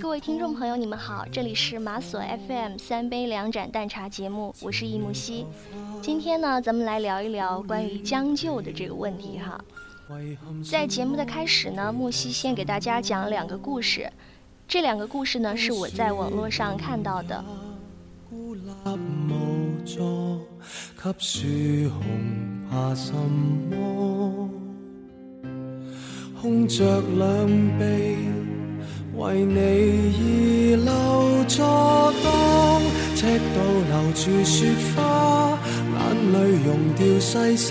各位听众朋友，你们好，这里是马索 FM 三杯两盏淡茶节目，我是易木希。今天呢，咱们来聊一聊关于将就的这个问题哈。在节目的开始呢，木西先给大家讲两个故事，这两个故事呢是我在网络上看到的。空着两臂，为你而留坐当赤道留住雪花，眼泪溶掉细沙。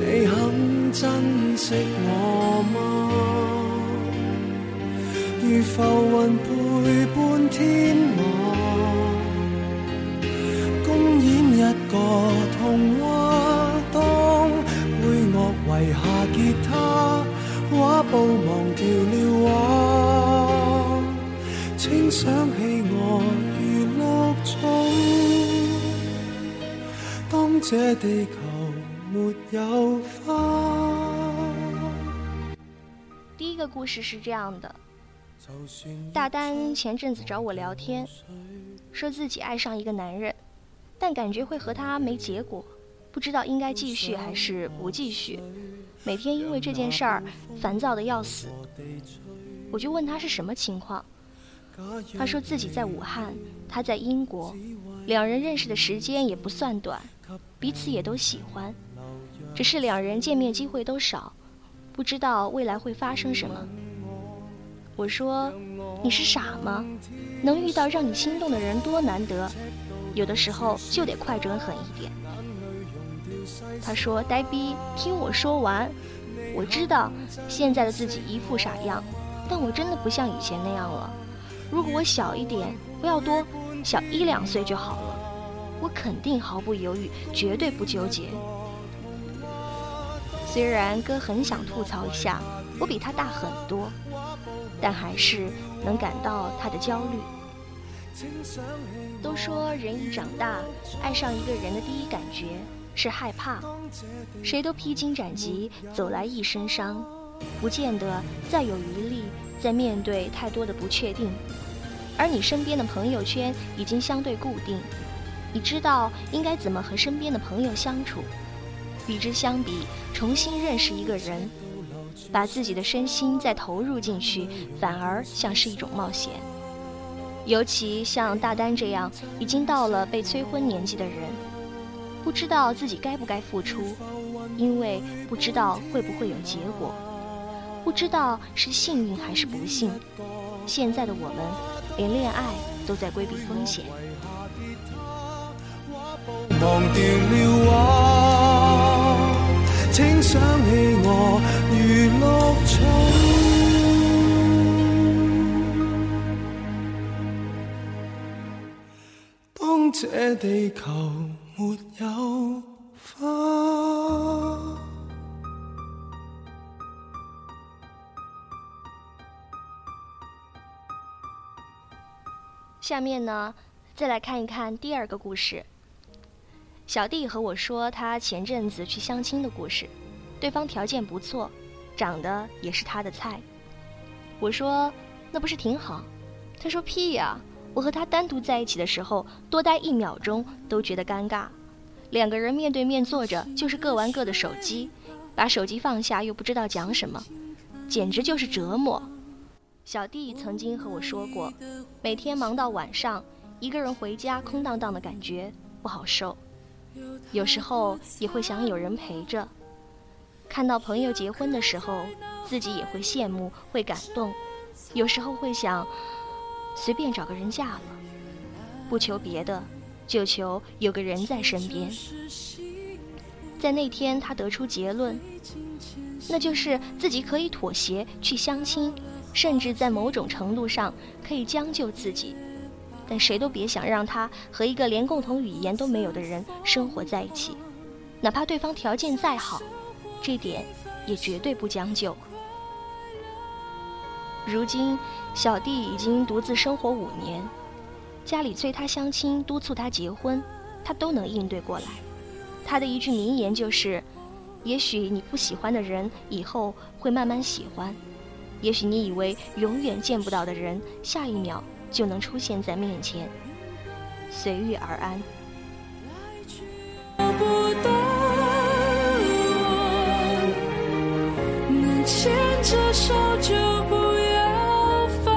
你肯珍惜我吗？如浮云陪伴天马，公演一个童话。当配乐遗下吉他，画布望想起我如绿草。当这地球没有花。第一个故事是这样的：大丹前阵子找我聊天，说自己爱上一个男人，但感觉会和他没结果。不知道应该继续还是不继续，每天因为这件事儿烦躁的要死。我就问他是什么情况，他说自己在武汉，他在英国，两人认识的时间也不算短，彼此也都喜欢，只是两人见面机会都少，不知道未来会发生什么。我说你是傻吗？能遇到让你心动的人多难得，有的时候就得快准狠一点。他说：“呆逼，听我说完。我知道现在的自己一副傻样，但我真的不像以前那样了。如果我小一点，不要多，小一两岁就好了，我肯定毫不犹豫，绝对不纠结。虽然哥很想吐槽一下，我比他大很多，但还是能感到他的焦虑。都说人一长大，爱上一个人的第一感觉。”是害怕，谁都披荆斩棘走来一身伤，不见得再有余力再面对太多的不确定。而你身边的朋友圈已经相对固定，你知道应该怎么和身边的朋友相处。与之相比，重新认识一个人，把自己的身心再投入进去，反而像是一种冒险。尤其像大丹这样已经到了被催婚年纪的人。不知道自己该不该付出，因为不知道会不会有结果，不知道是幸运还是不幸。现在的我们，连恋爱都在规避风险。忘掉了我，请想起我如绿草。当这地球。没有下面呢，再来看一看第二个故事。小弟和我说他前阵子去相亲的故事，对方条件不错，长得也是他的菜。我说那不是挺好？他说屁呀。我和他单独在一起的时候，多待一秒钟都觉得尴尬。两个人面对面坐着，就是各玩各的手机，把手机放下又不知道讲什么，简直就是折磨。小弟曾经和我说过，每天忙到晚上，一个人回家空荡荡的感觉不好受。有时候也会想有人陪着。看到朋友结婚的时候，自己也会羡慕，会感动。有时候会想。随便找个人嫁了，不求别的，就求有个人在身边。在那天，他得出结论，那就是自己可以妥协去相亲，甚至在某种程度上可以将就自己。但谁都别想让他和一个连共同语言都没有的人生活在一起，哪怕对方条件再好，这点也绝对不将就。如今，小弟已经独自生活五年，家里催他相亲、督促他结婚，他都能应对过来。他的一句名言就是：“也许你不喜欢的人，以后会慢慢喜欢；也许你以为永远见不到的人，下一秒就能出现在面前。随遇而安。牵着手就不要放，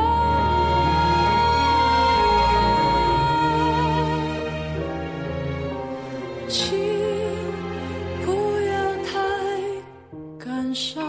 请不要太感伤，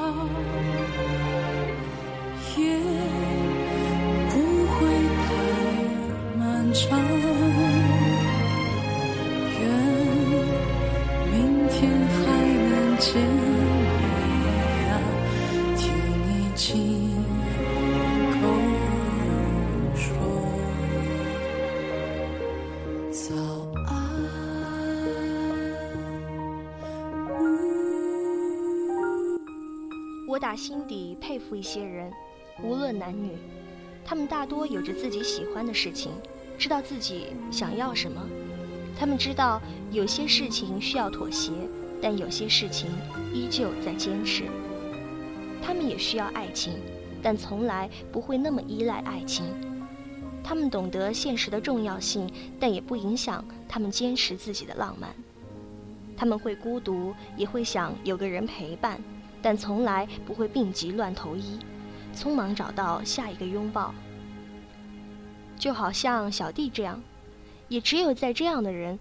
打心底佩服一些人，无论男女，他们大多有着自己喜欢的事情，知道自己想要什么。他们知道有些事情需要妥协，但有些事情依旧在坚持。他们也需要爱情，但从来不会那么依赖爱情。他们懂得现实的重要性，但也不影响他们坚持自己的浪漫。他们会孤独，也会想有个人陪伴。但从来不会病急乱投医，匆忙找到下一个拥抱。就好像小弟这样，也只有在这样的人，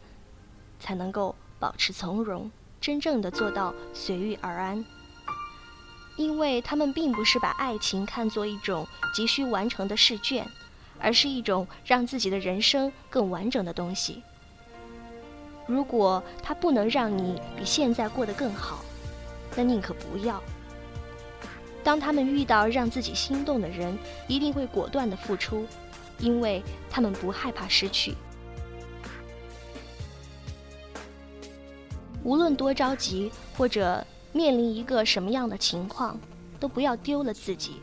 才能够保持从容，真正的做到随遇而安。因为他们并不是把爱情看作一种急需完成的试卷，而是一种让自己的人生更完整的东西。如果它不能让你比现在过得更好，那宁可不要。当他们遇到让自己心动的人，一定会果断的付出，因为他们不害怕失去。无论多着急，或者面临一个什么样的情况，都不要丢了自己。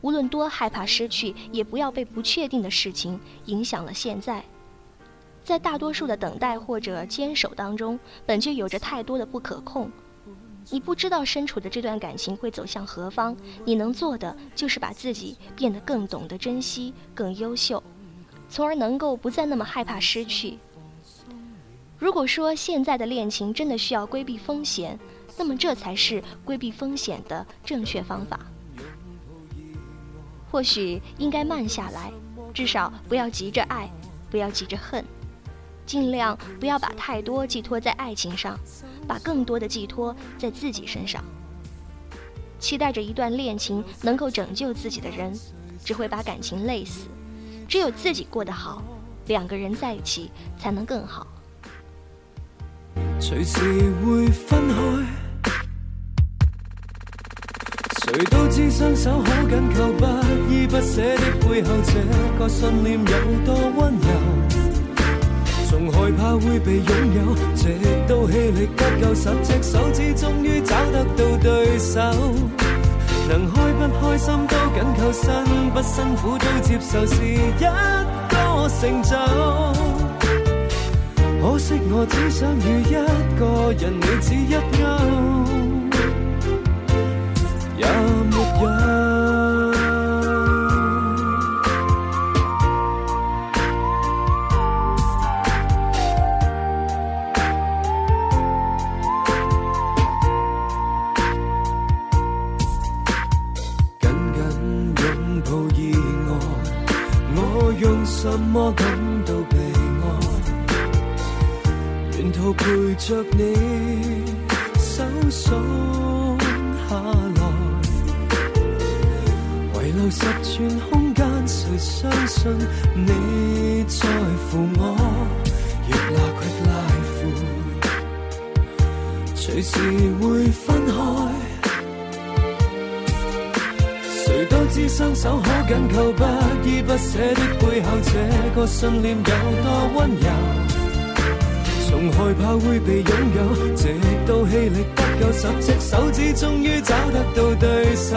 无论多害怕失去，也不要被不确定的事情影响了现在。在大多数的等待或者坚守当中，本就有着太多的不可控。你不知道身处的这段感情会走向何方，你能做的就是把自己变得更懂得珍惜、更优秀，从而能够不再那么害怕失去。如果说现在的恋情真的需要规避风险，那么这才是规避风险的正确方法。或许应该慢下来，至少不要急着爱，不要急着恨。尽量不要把太多寄托在爱情上，把更多的寄托在自己身上。期待着一段恋情能够拯救自己的人，只会把感情累死。只有自己过得好，两个人在一起才能更好。随时会分开，谁都知双手好紧扣，不依不舍的背后，这个信念有多温柔。仲害怕会被拥有，直到气力不够，十只手指终于找得到对手。能开不开心都紧扣，辛不辛苦都接受，是一个成就。可惜我只想与一个人，你只一勾，陪着你，手松下来，遗留十寸空间，谁相信你在乎我？越拉越拉乎，随时会分开。谁都知双手可紧扣，不依不舍的背后，这个信念有多温柔？害怕会被拥有，直到气力不够，十只手指终于找得到对手。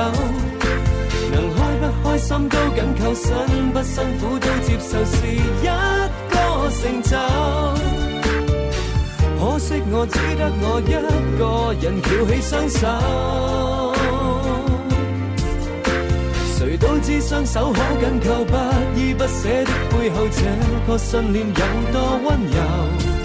能开不开心都紧扣，辛不辛苦都接受，是一个成就。可惜我只得我一个人翘起双手。谁都知双手可紧扣，不依不舍的背后，这个信念有多温柔。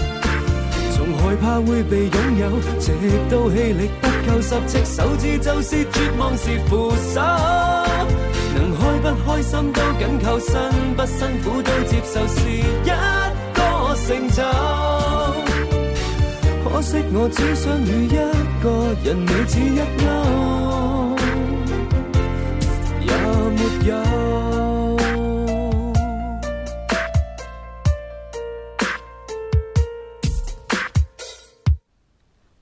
害怕会被拥有，直到气力不够，十只手指就是绝望是扶手。能开不开心都紧扣，辛不辛苦都接受，是一个成就。可惜我只想与一个人，你只一勾，也没有。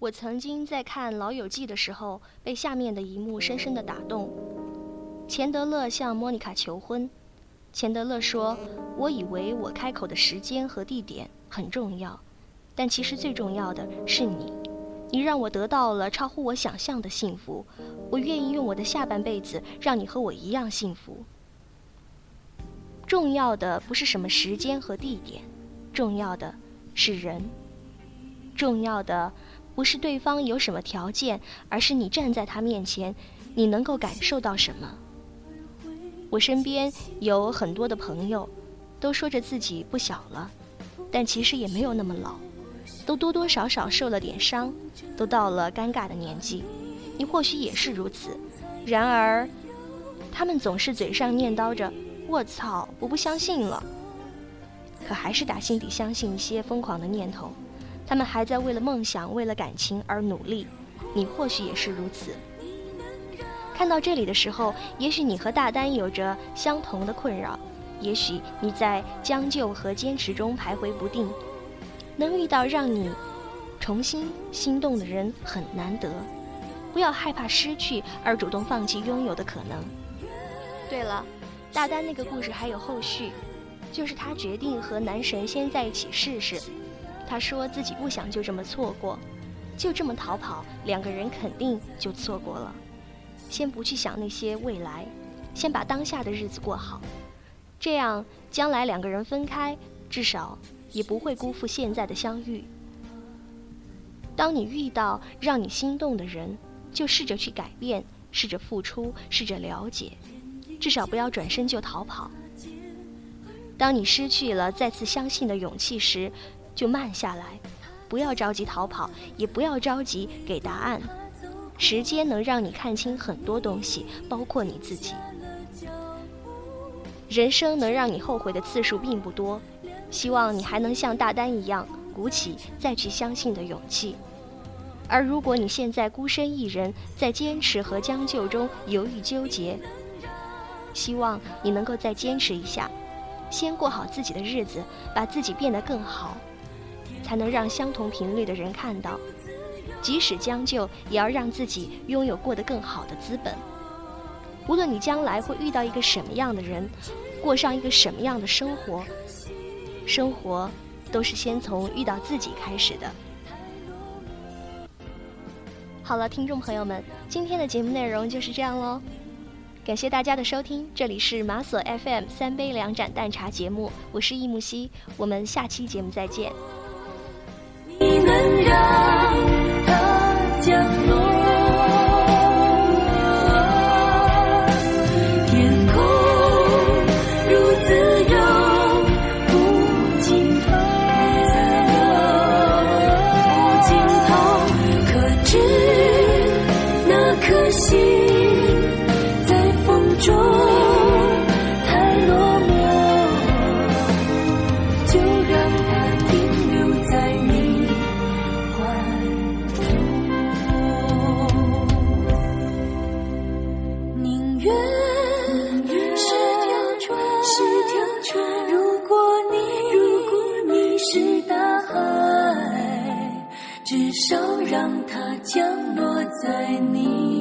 我曾经在看《老友记》的时候，被下面的一幕深深的打动。钱德勒向莫妮卡求婚，钱德勒说：“我以为我开口的时间和地点很重要。”但其实最重要的是你，你让我得到了超乎我想象的幸福，我愿意用我的下半辈子让你和我一样幸福。重要的不是什么时间和地点，重要的是人。重要的不是对方有什么条件，而是你站在他面前，你能够感受到什么。我身边有很多的朋友，都说着自己不小了，但其实也没有那么老。都多多少少受了点伤，都到了尴尬的年纪，你或许也是如此。然而，他们总是嘴上念叨着“我操，我不相信了”，可还是打心底相信一些疯狂的念头。他们还在为了梦想、为了感情而努力，你或许也是如此。看到这里的时候，也许你和大丹有着相同的困扰，也许你在将就和坚持中徘徊不定。能遇到让你重新心动的人很难得，不要害怕失去而主动放弃拥有的可能。对了，大丹那个故事还有后续，就是他决定和男神先在一起试试。他说自己不想就这么错过，就这么逃跑，两个人肯定就错过了。先不去想那些未来，先把当下的日子过好，这样将来两个人分开，至少。也不会辜负现在的相遇。当你遇到让你心动的人，就试着去改变，试着付出，试着了解，至少不要转身就逃跑。当你失去了再次相信的勇气时，就慢下来，不要着急逃跑，也不要着急给答案。时间能让你看清很多东西，包括你自己。人生能让你后悔的次数并不多。希望你还能像大丹一样，鼓起再去相信的勇气。而如果你现在孤身一人，在坚持和将就中犹豫纠结，希望你能够再坚持一下，先过好自己的日子，把自己变得更好，才能让相同频率的人看到。即使将就，也要让自己拥有过得更好的资本。无论你将来会遇到一个什么样的人，过上一个什么样的生活。生活都是先从遇到自己开始的。好了，听众朋友们，今天的节目内容就是这样喽。感谢大家的收听，这里是马索 FM 三杯两盏淡茶节目，我是易木西，我们下期节目再见。人。让它降落在你。